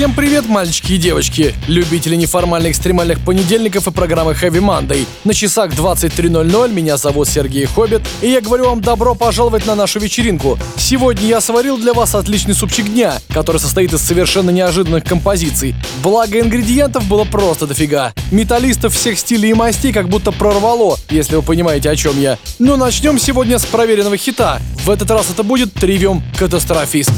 Всем привет, мальчики и девочки, любители неформальных экстремальных понедельников и программы Heavy Monday. На часах 23.00 меня зовут Сергей Хоббит, и я говорю вам добро пожаловать на нашу вечеринку. Сегодня я сварил для вас отличный супчик дня, который состоит из совершенно неожиданных композиций. Благо ингредиентов было просто дофига. Металлистов всех стилей и мастей как будто прорвало, если вы понимаете о чем я. Но начнем сегодня с проверенного хита. В этот раз это будет Тривиум Катастрофист.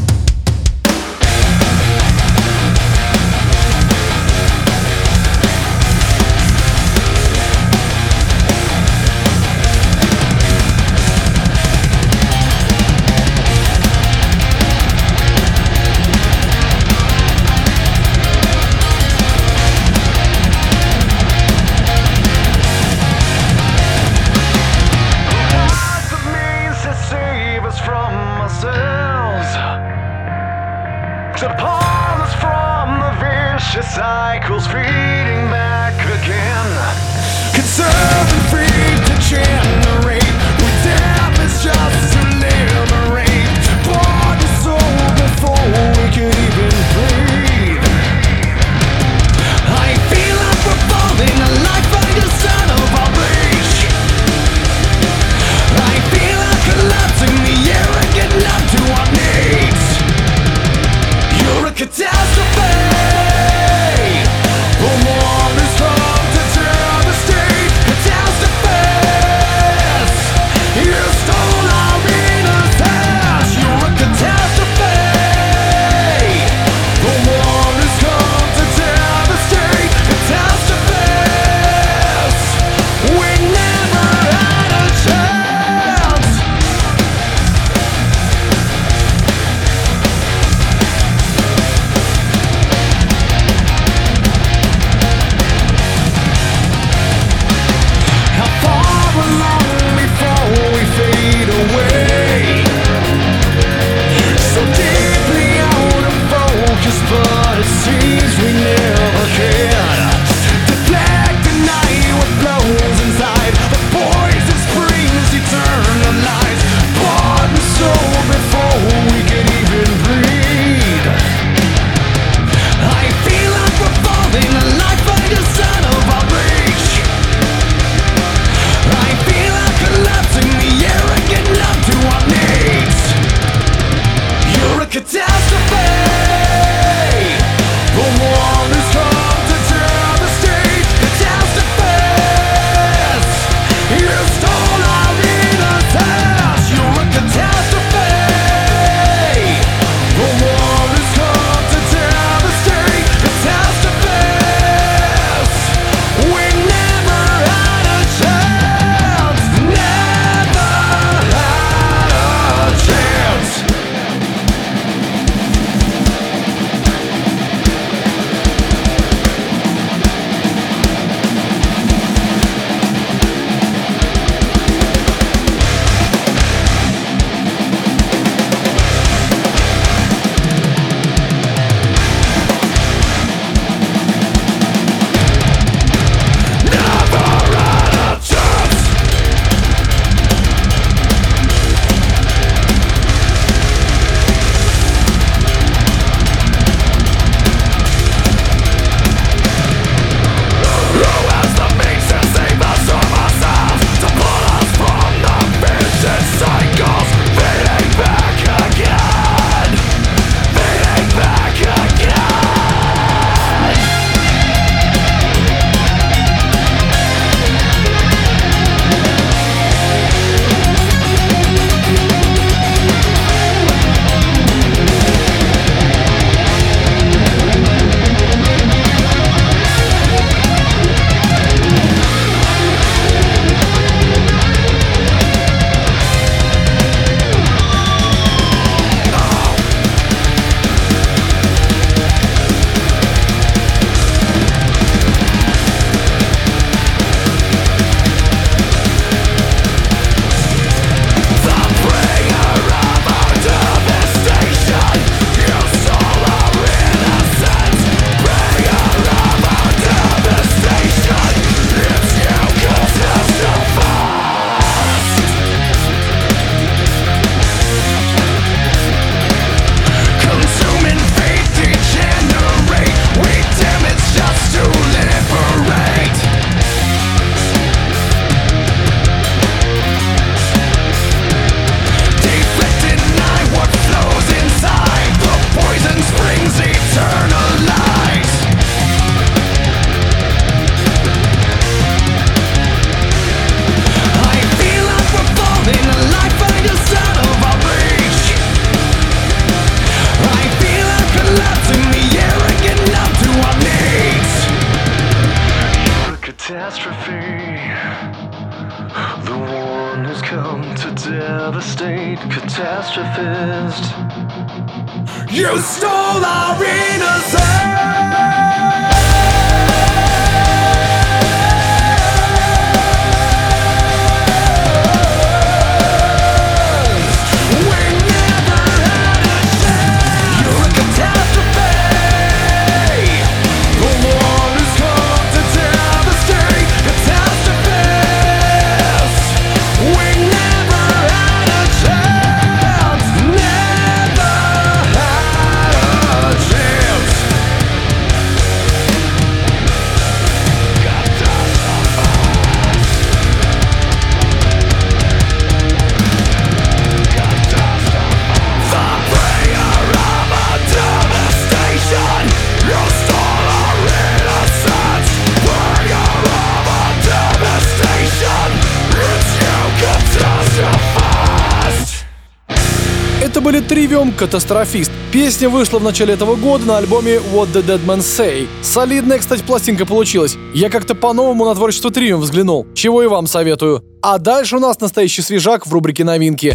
Catastrophist. Песня вышла в начале этого года на альбоме What the Dead Men Say. Солидная, кстати, пластинка получилась. Я как-то по-новому на творчество Trivium взглянул. Чего и вам советую. А дальше у нас настоящий свежак в рубрике новинки.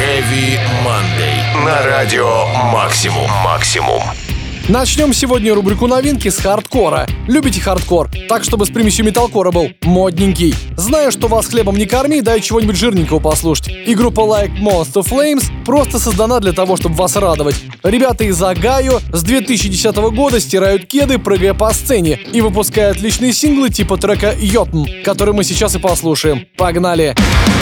Heavy Monday. На радио Максимум. Максимум. Начнем сегодня рубрику новинки с хардкора. Любите хардкор? Так, чтобы с примесью металкора был модненький. Знаю, что вас хлебом не корми, дай чего-нибудь жирненького послушать. И группа Like Moths to Flames просто создана для того, чтобы вас радовать. Ребята из Огайо с 2010 года стирают кеды, прыгая по сцене, и выпускают отличные синглы типа трека «YOTM», который мы сейчас и послушаем. Погнали! Погнали!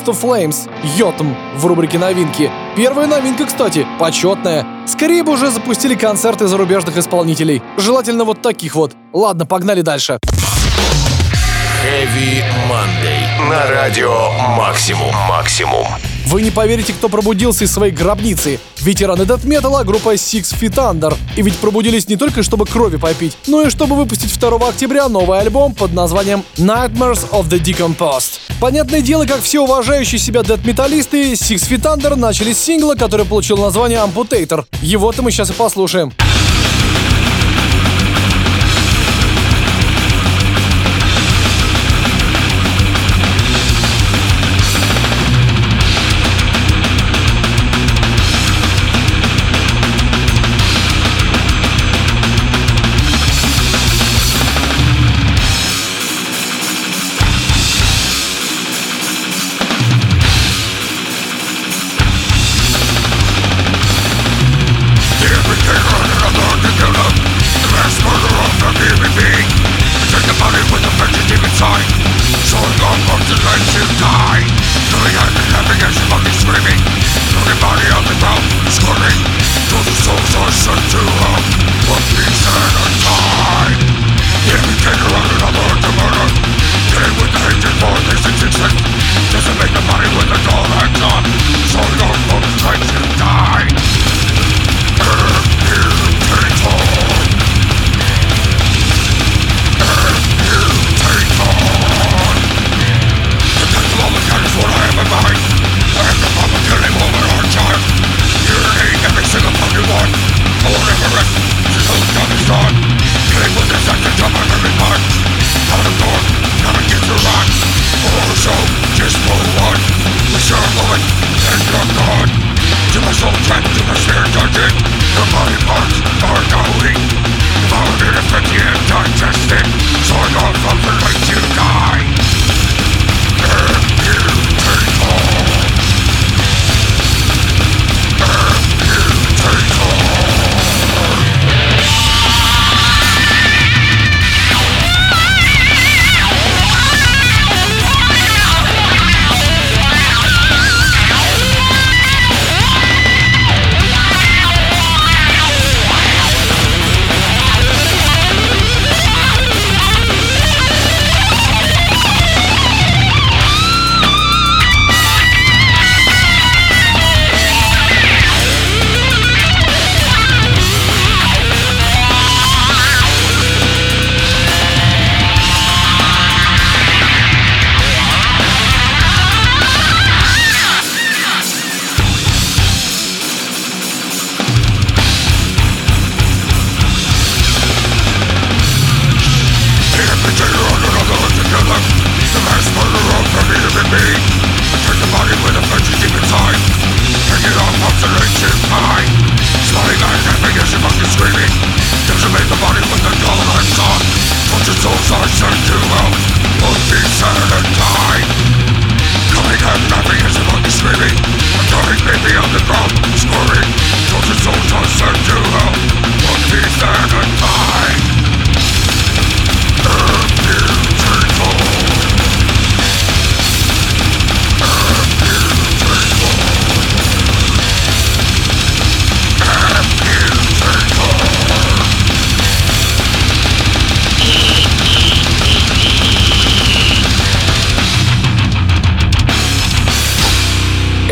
Like Monster Flames, Йотом в рубрике новинки. Первая новинка, кстати, почетная. Скорее бы уже запустили концерты зарубежных исполнителей. Желательно вот таких вот. Ладно, погнали дальше. Heavy Monday. На радио Максимум. Максимум. Вы не поверите, кто пробудился из своей гробницы. Ветераны дэт-металла группа Six Feet Under. И ведь пробудились не только чтобы крови попить, но и чтобы выпустить 2 октября новый альбом под названием Nightmares of the Decomposed. Понятное дело, как все уважающие себя дэт-металлисты, Six Feet Under начали с сингла, который получил название Amputator. Его-то мы сейчас и послушаем.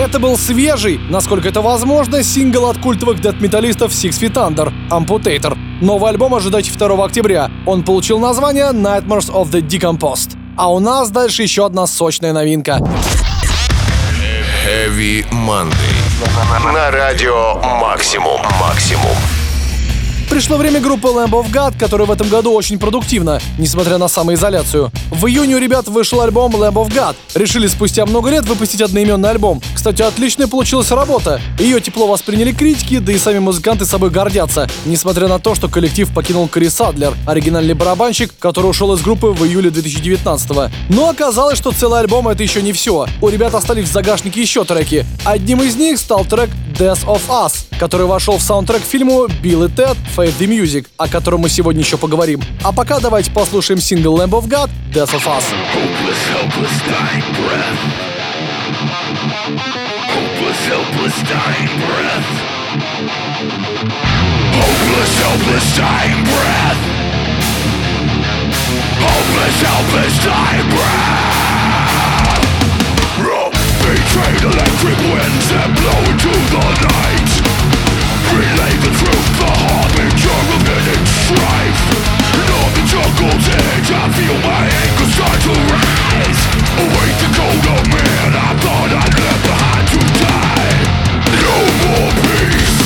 Это был свежий, насколько это возможно, сингл от культовых дэт-металлистов Six Feet Under Amputator. Новый альбом ожидайте 2 октября. Он получил название Nightmares of the Decomposed. А у нас дальше еще одна сочная новинка. Heavy Monday. На радио Максимум. Максимум. Пришло время группы Lamb of God, которая в этом году очень продуктивна, несмотря на самоизоляцию. В июне у ребят вышел альбом Lamb of God. Решили спустя много лет выпустить одноименный альбом. Кстати, отличная получилась работа. Ее тепло восприняли критики, да и сами музыканты собой гордятся. Несмотря на то, что коллектив покинул Кори Садлер, оригинальный барабанщик, который ушел из группы в июле 2019 -го. Но оказалось, что целый альбом это еще не все. У ребят остались в загашнике еще треки. Одним из них стал трек Death of Us, который вошел в саундтрек фильму Билл и Тед Fade the Music, о котором мы сегодня еще поговорим. А пока давайте послушаем сингл Lamb of God Death of Us. Hopeless, helpless, dying breath. Hopeless, helpless, dying breath. Hopeless, helpless, dying breath. Hopeless, helpless, dying breath. Betrayed electric winds that blow into the night. Relay the truth, the harbinger of imminent strife. And on the jungle's edge I feel my anger start to rise. Awake the colder man I thought I'd left behind to die. No more peace.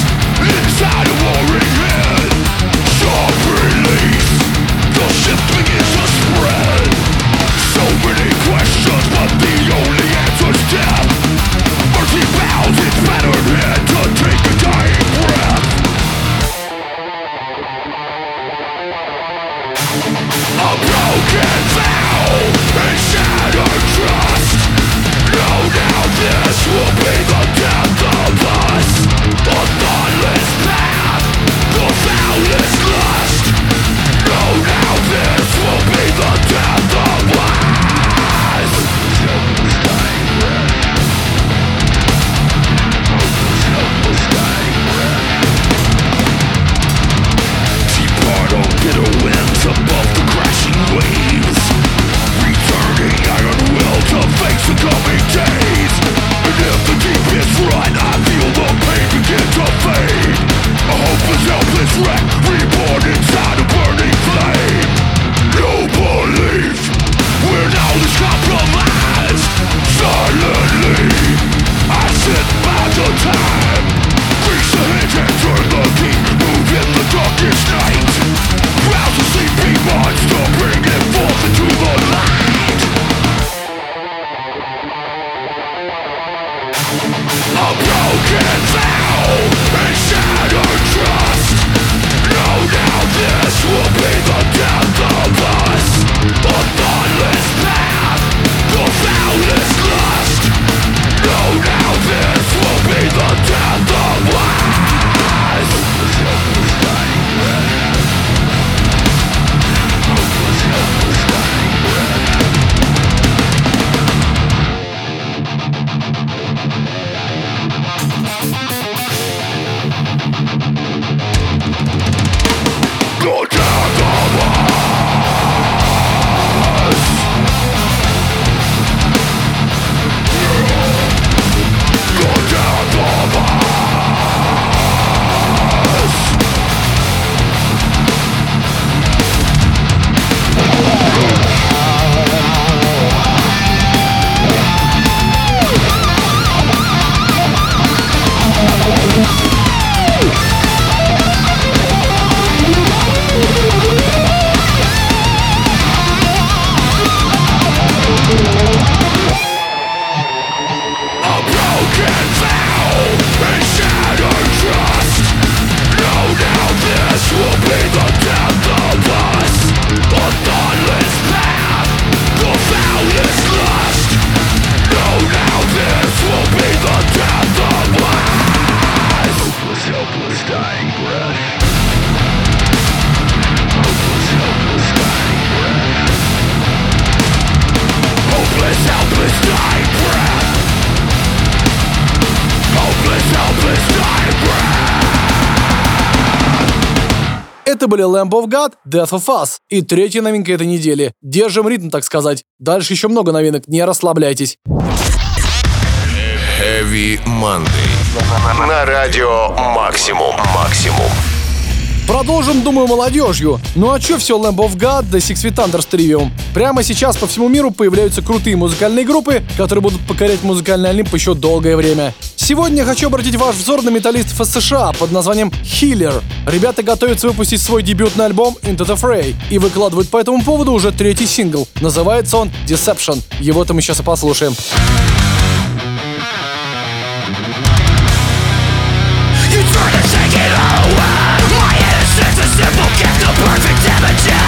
Были Lamb of God, Death of Us и третья новинка этой недели. Держим ритм, так сказать. Дальше еще много новинок, не расслабляйтесь. Heavy Monday. На радио Максимум. Максимум. Продолжим, думаю, молодежью. Ну а чё все Lamb of God да Six Feet Under с? Прямо сейчас по всему миру появляются крутые музыкальные группы, которые будут покорять музыкальный Олимп еще долгое время. Сегодня хочу обратить ваш взор на металлистов из США под названием Healer. Ребята готовятся выпустить свой дебютный альбом Into the Fray и выкладывают по этому поводу уже третий сингл. Называется он Deception. Его-то мы сейчас и послушаем. perfect images A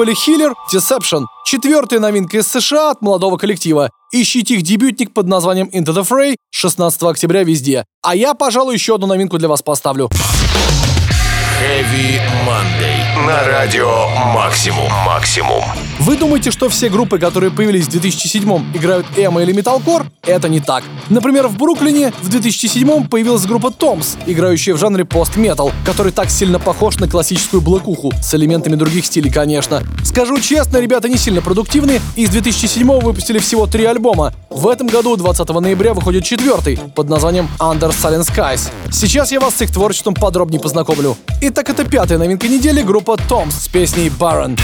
были Хиллер, Deception, четвертая новинка из США от молодого коллектива. Ищите их дебютник под названием Into the Fray 16 октября везде. А я, пожалуй, еще одну новинку для вас поставлю. Heavy Monday. На радио Максимум. Максимум. Вы думаете, что все группы, которые появились в 2007 играют эмо или металкор? Это не так. Например, в Бруклине в 2007 появилась группа Томс, играющая в жанре пост-метал, который так сильно похож на классическую блэкуху, с элементами других стилей, конечно. Скажу честно, ребята не сильно продуктивны, и с 2007 выпустили всего три альбома. В этом году, 20 ноября, выходит четвертый, под названием Under Silent Skies. Сейчас я вас с их творчеством подробнее познакомлю. Итак, это пятая новинка недели, группа Томс с песней Baron.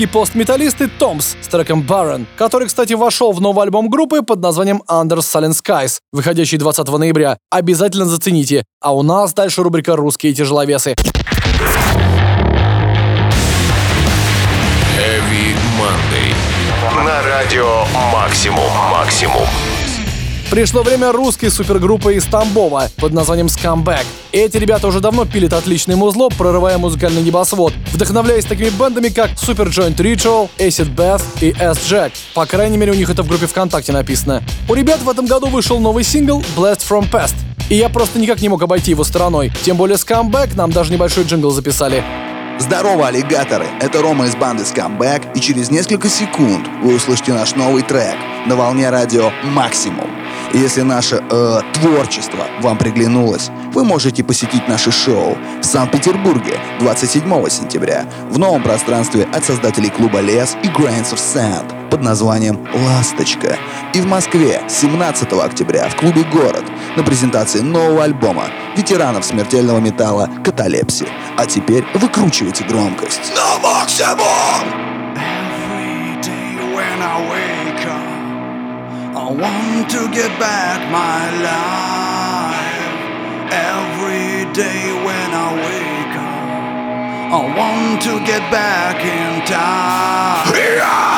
Бруклинские постметаллисты Томс с треком Baron, который, кстати, вошел в новый альбом группы под названием Under Silent Skies, выходящий 20 ноября. Обязательно зацените. А у нас дальше рубрика «Русские тяжеловесы». Heavy Monday. На радио «Максимум». «Максимум». Пришло время русской супергруппы из Тамбова под названием Scumbag. Эти ребята уже давно пилят отличное музло, прорывая музыкальный небосвод, вдохновляясь такими бандами, как Super Joint Ritual, Acid Bath и S-Jack. По крайней мере, у них это в группе ВКонтакте написано. У ребят в этом году вышел новый сингл Blast From Past. И я просто никак не мог обойти его стороной. Тем более Scumbag нам даже небольшой джингл записали. Здорово, аллигаторы! Это Рома из банды Scumbag, и через несколько секунд вы услышите наш новый трек на волне радио «Максимум». Если наше э, творчество вам приглянулось, вы можете посетить наше шоу в Санкт-Петербурге 27 сентября в новом пространстве от создателей клуба «Лес» и Grains of Sand под названием «Ласточка». И в Москве 17 октября в клубе «Город» на презентации нового альбома ветеранов смертельного металла «Каталепси». А теперь выкручивайте громкость. На максимум! Every day when I wake I want to get back my life. Every day when I wake up, I want to get back in time. Yeah!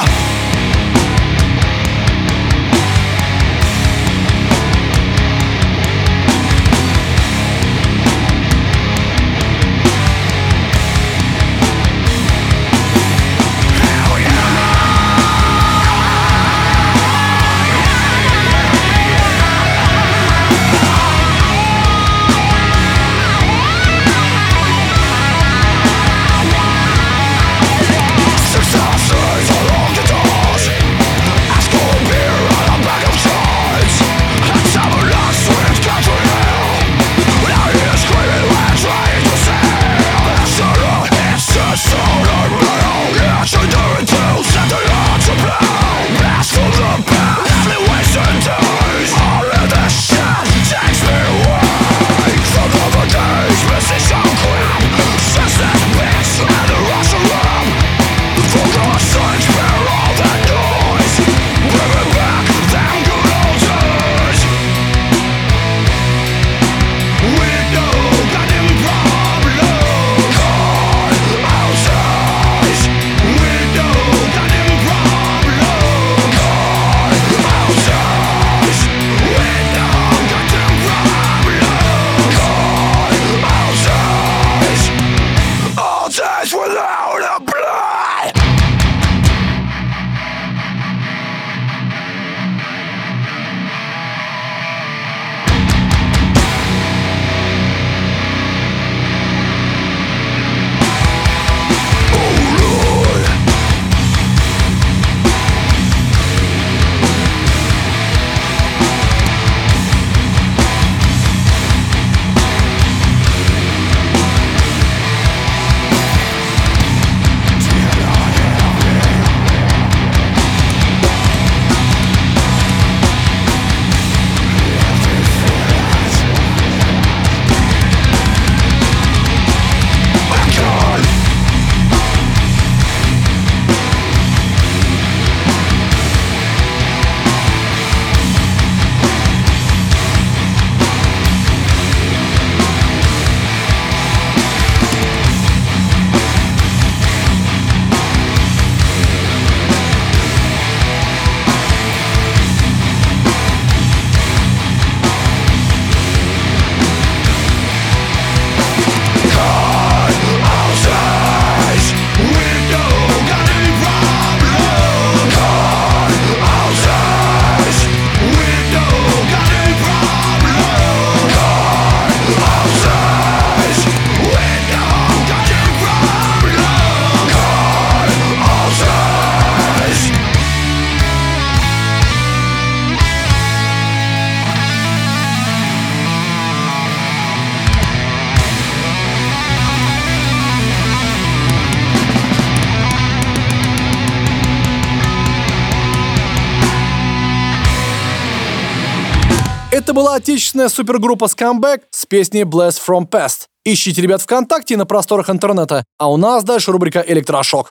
Была отечественная супергруппа Scumbag с песней Blast From Past. Ищите ребят ВКонтакте и на просторах интернета. А у нас дальше рубрика «Электрошок».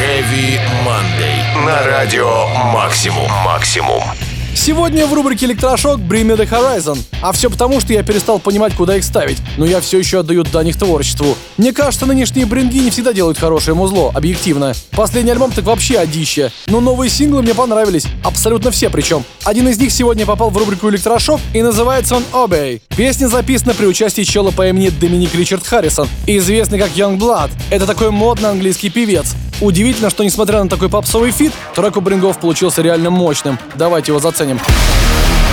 Heavy Monday. На радио Максимум. Максимум. Сегодня в рубрике «Электрошок» Bring Me The Horizon. А все потому, что я перестал понимать, куда их ставить, но я все еще отдаю дань их творчеству. Мне кажется, нынешние бринги не всегда делают хорошее музло, объективно. Последний альбом так вообще одище. Но новые синглы мне понравились, абсолютно все причем. Один из них сегодня попал в рубрику «Электрошок» и называется он «Obey». Песня записана при участии чела по имени Доминик Ричард Харрисон, известный как Young Blood. Это такой модный английский певец. Удивительно, что несмотря на такой попсовый фит, трек у Брингов получился реально мощным. Давайте его заценим. zdaniem.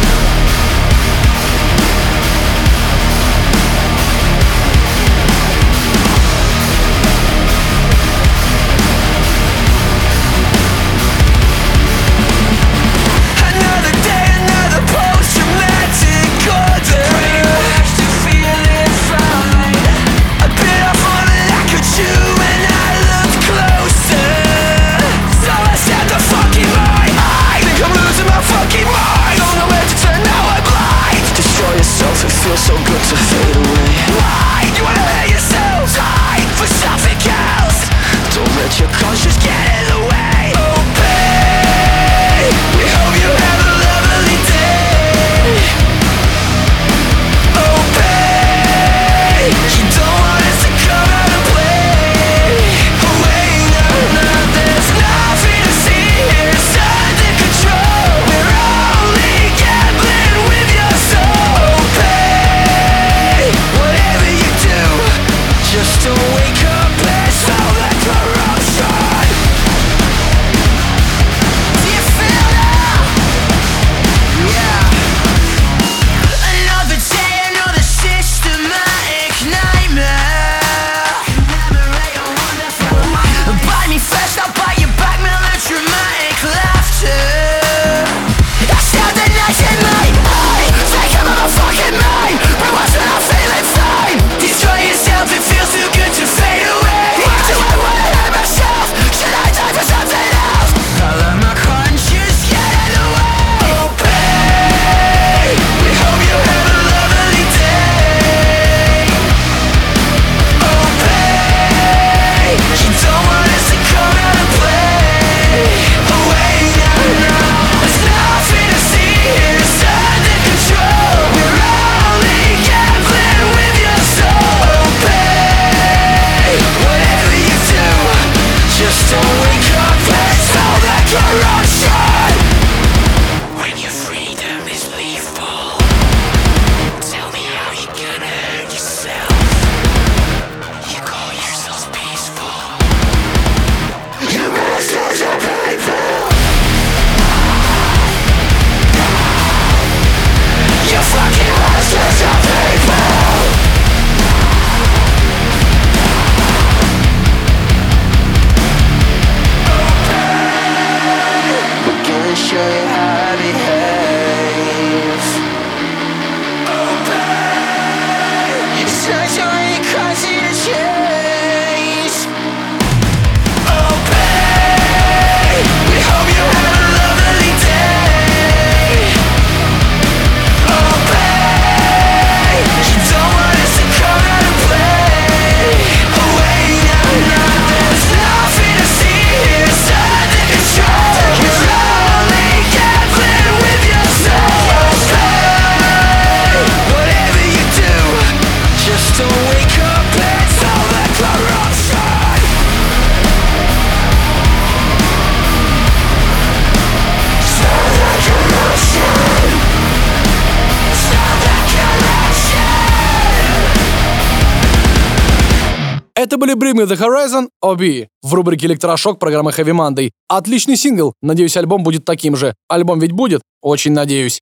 The Horizon, OB, в рубрике «Электрошок» программы Heavy Monday. Отличный сингл, надеюсь, альбом будет таким же. Альбом ведь будет? Очень надеюсь.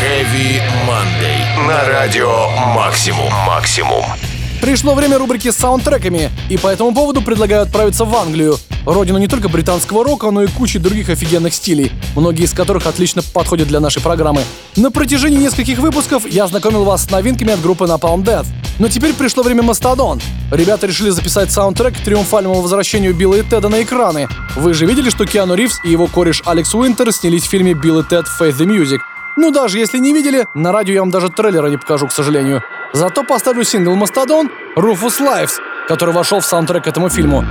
Heavy Monday. На радио Максимум. Максимум. Пришло время рубрики с саундтреками, и по этому поводу предлагаю отправиться в Англию, родину не только британского рока, но и кучи других офигенных стилей, многие из которых отлично подходят для нашей программы. На протяжении нескольких выпусков я знакомил вас с новинками от группы Napalm Death, но теперь пришло время Мастодон. Ребята решили записать саундтрек к триумфальному возвращению Билла и Теда на экраны. Вы же видели, что Киану Ривз и его кореш Алекс Уинтер снялись в фильме «Билл и Тед Faith the Music», ну, даже если не видели, на радио я вам даже трейлера не покажу, к сожалению. Зато поставлю сингл «Мастодон» Rufus Lives, который вошел в саундтрек этому фильму.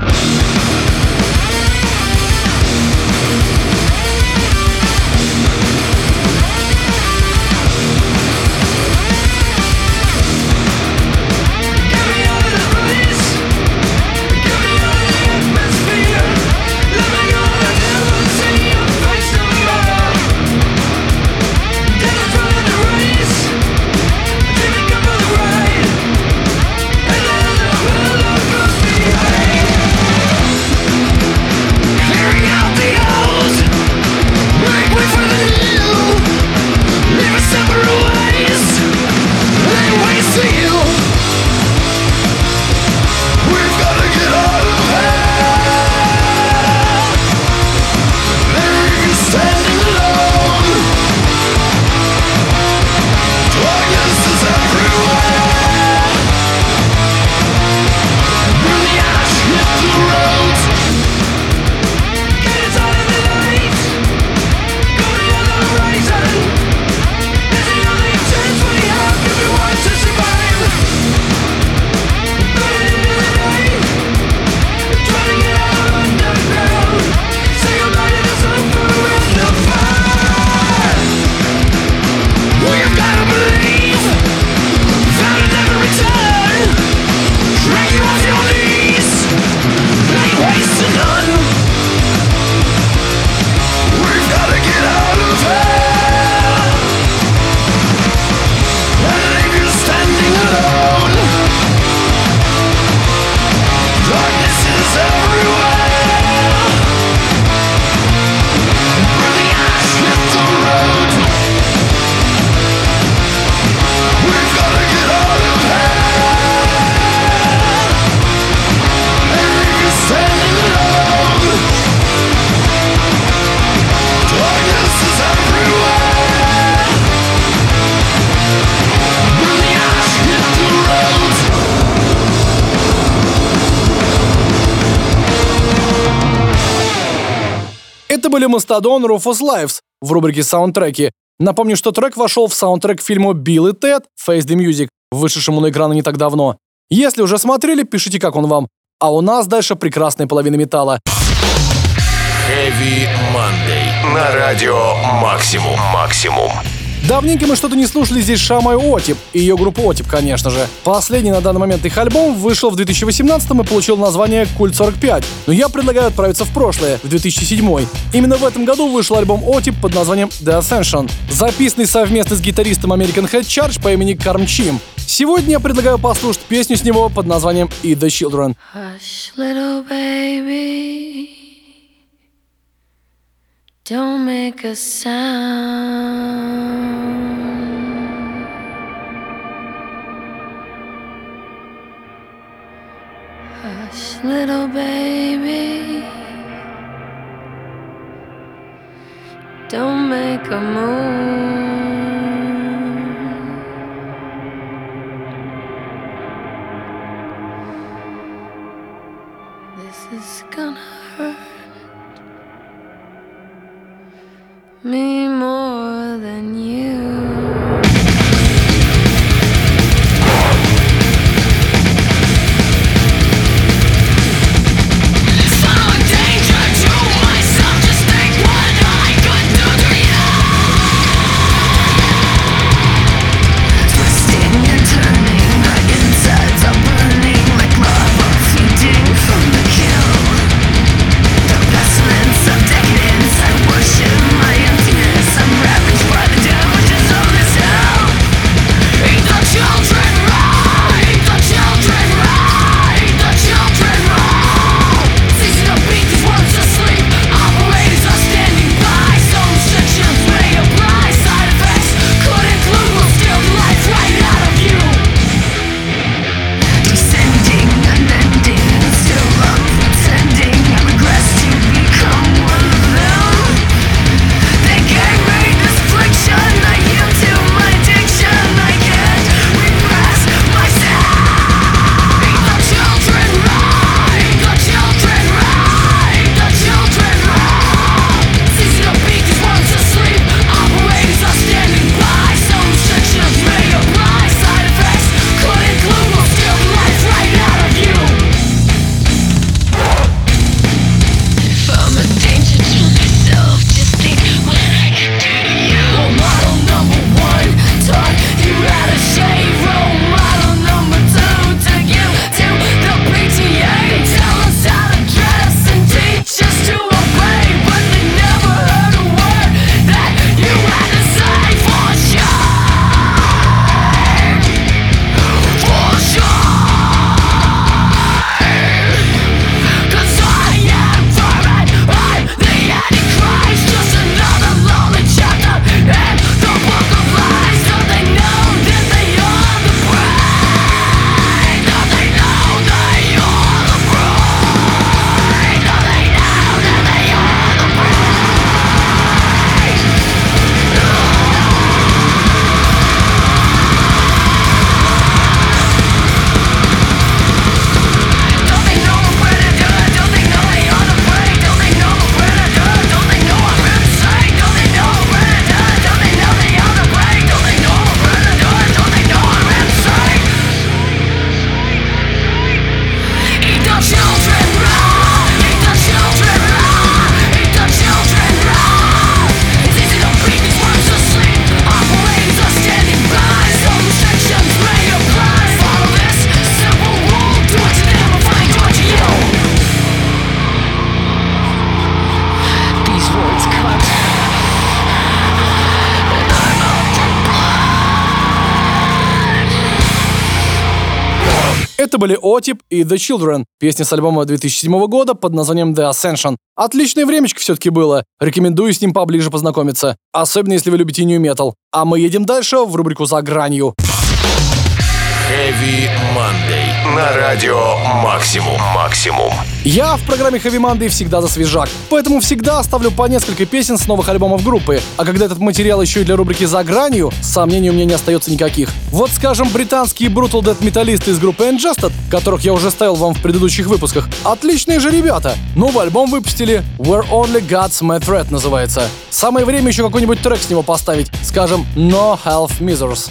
Мастодон Rufus Lives в рубрике «Саундтреки». Напомню, что трек вошел в саундтрек фильму «Билл и Тед» Face the Music, вышедшему на экраны не так давно. Если уже смотрели, пишите, как он вам. А у нас дальше прекрасная половина металла. Heavy Monday. На радио Максимум. Максимум. Давненько мы что-то не слушали здесь Шамай Отип и ее группу Отип, конечно же. Последний на данный момент их альбом вышел в 2018 и получил название Культ 45. Но я предлагаю отправиться в прошлое, в 2007. Именно в этом году вышел альбом Отип под названием The Ascension, записанный совместно с гитаристом American Head Charge по имени Карм Чим. Сегодня я предлагаю послушать песню с него под названием Eat the Children. Hush, little baby. Don't make a sound. Hush, little baby. Don't make a move. Me more than you. Это были Отип и The Children, песня с альбома 2007 года под названием The Ascension. Отличное времечко все-таки было. Рекомендую с ним поближе познакомиться. Особенно, если вы любите New Metal. А мы едем дальше в рубрику «За гранью». Heavy Monday. На радио «Максимум». «Максимум». Я в программе Heavy Monday всегда за свежак, поэтому всегда оставлю по несколько песен с новых альбомов группы. А когда этот материал еще и для рубрики «За гранью», сомнений у меня не остается никаких. Вот, скажем, британские Brutal Death металлисты из группы Ingested, которых я уже ставил вам в предыдущих выпусках. Отличные же ребята. Новый альбом выпустили. Where Only God's May Threat называется. Самое время еще какой-нибудь трек с него поставить. Скажем, No Health Measures.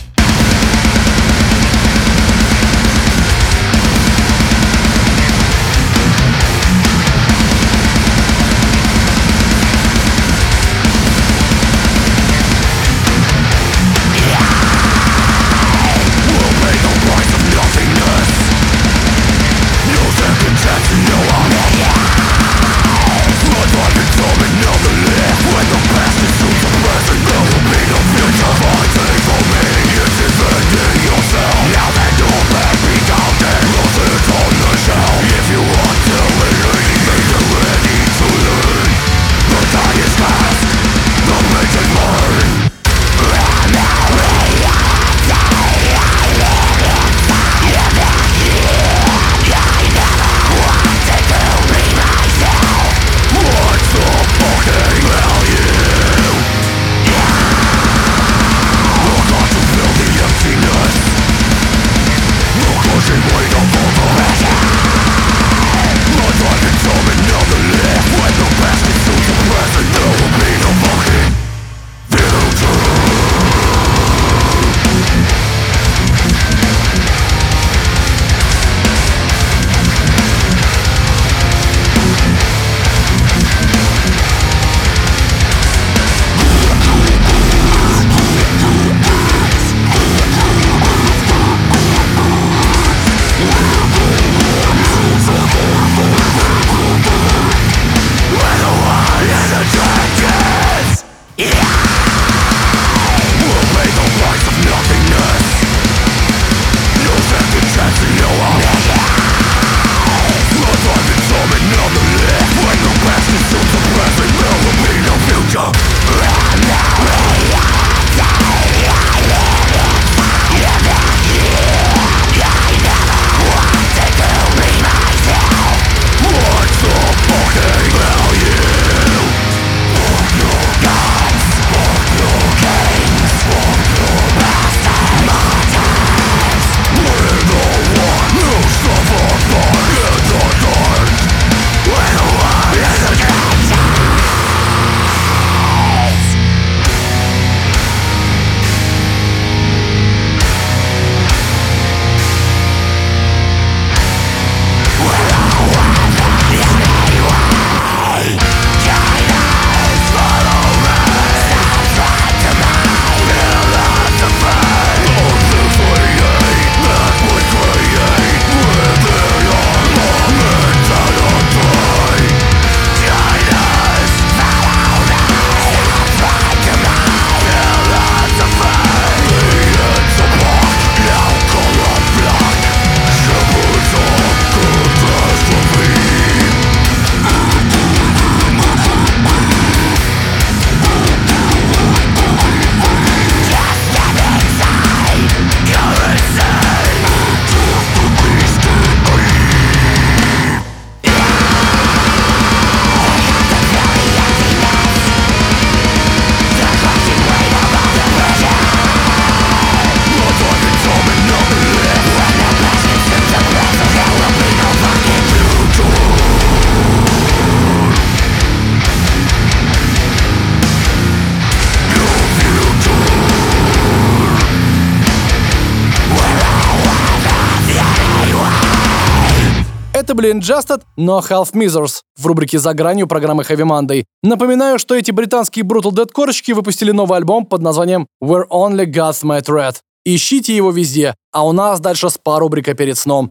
Были Ingested, но Half Measures в рубрике «За гранью» программы Heavy Monday. Напоминаю, что эти британские Brutal Dead корочки выпустили новый альбом под названием Where Only God's Might Red. Ищите его везде, а у нас дальше спа-рубрика перед сном.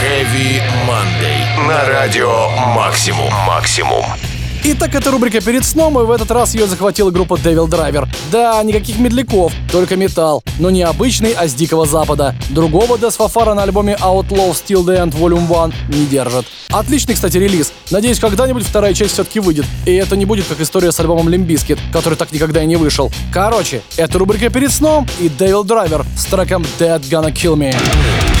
Heavy Monday. На радио «Максимум». «Максимум». Итак, это рубрика перед сном, и в этот раз ее захватила группа Devil Driver. Да, никаких медляков, только металл, но не обычный, а с Дикого Запада. Другого Десфафара на альбоме Outlaw Still the End Volume 1 не держит. Отличный, кстати, релиз. Надеюсь, когда-нибудь вторая часть все-таки выйдет. И это не будет как история с альбомом Limbiskit, который так никогда и не вышел. Короче, это рубрика перед сном и Devil Driver с треком Dead Gonna Kill Me.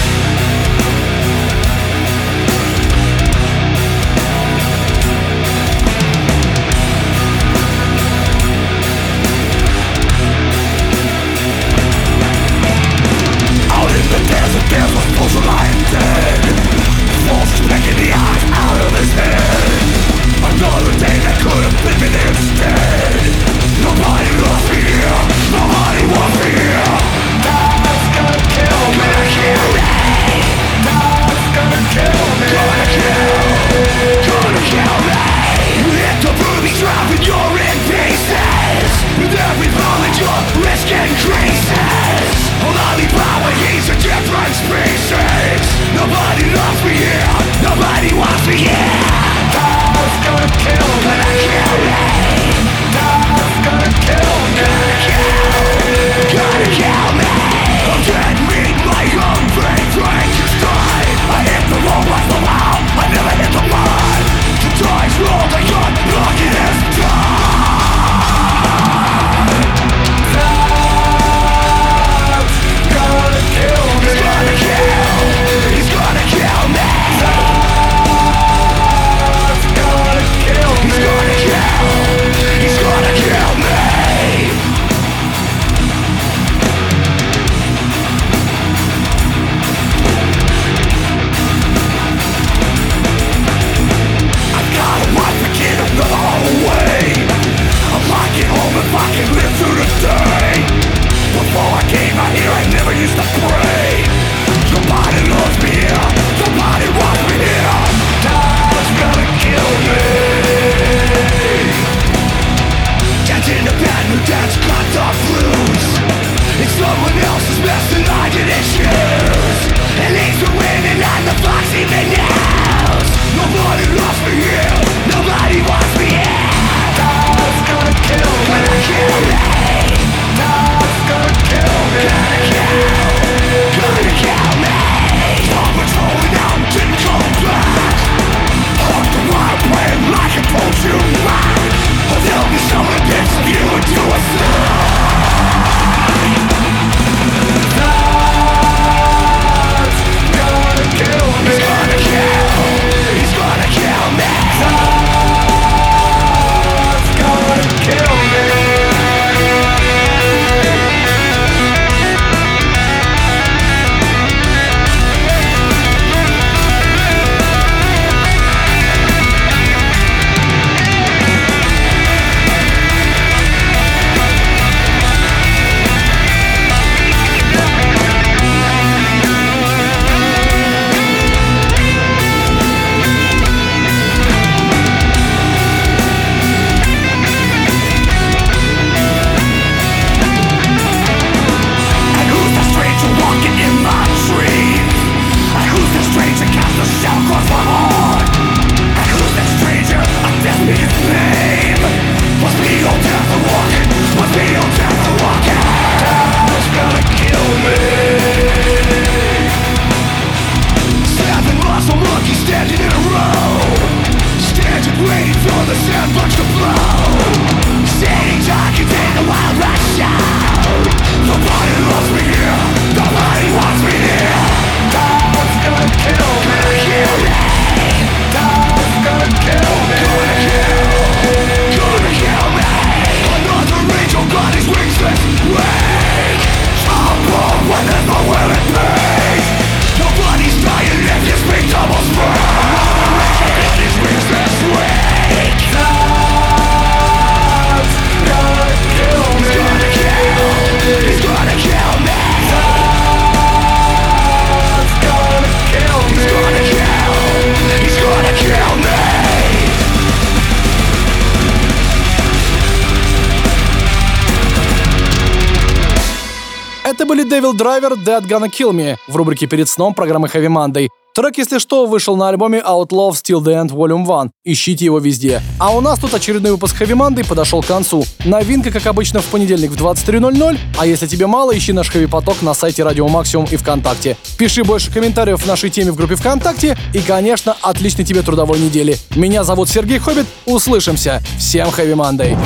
Driver Dead Gonna Kill Me в рубрике «Перед сном» программы Heavy Monday. Трек, если что, вышел на альбоме Outlaw Still the End Volume 1. Ищите его везде. А у нас тут очередной выпуск Heavy Monday подошел к концу. Новинка, как обычно, в понедельник в 23.00. А если тебе мало, ищи наш Heavy Поток на сайте Радио Максимум и ВКонтакте. Пиши больше комментариев в нашей теме в группе ВКонтакте. И, конечно, отличной тебе трудовой недели. Меня зовут Сергей Хоббит. Услышимся. Всем Heavy Monday.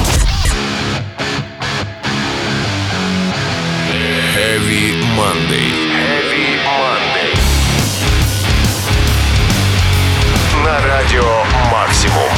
Heavy Monday. Heavy Monday. На радио Максимум.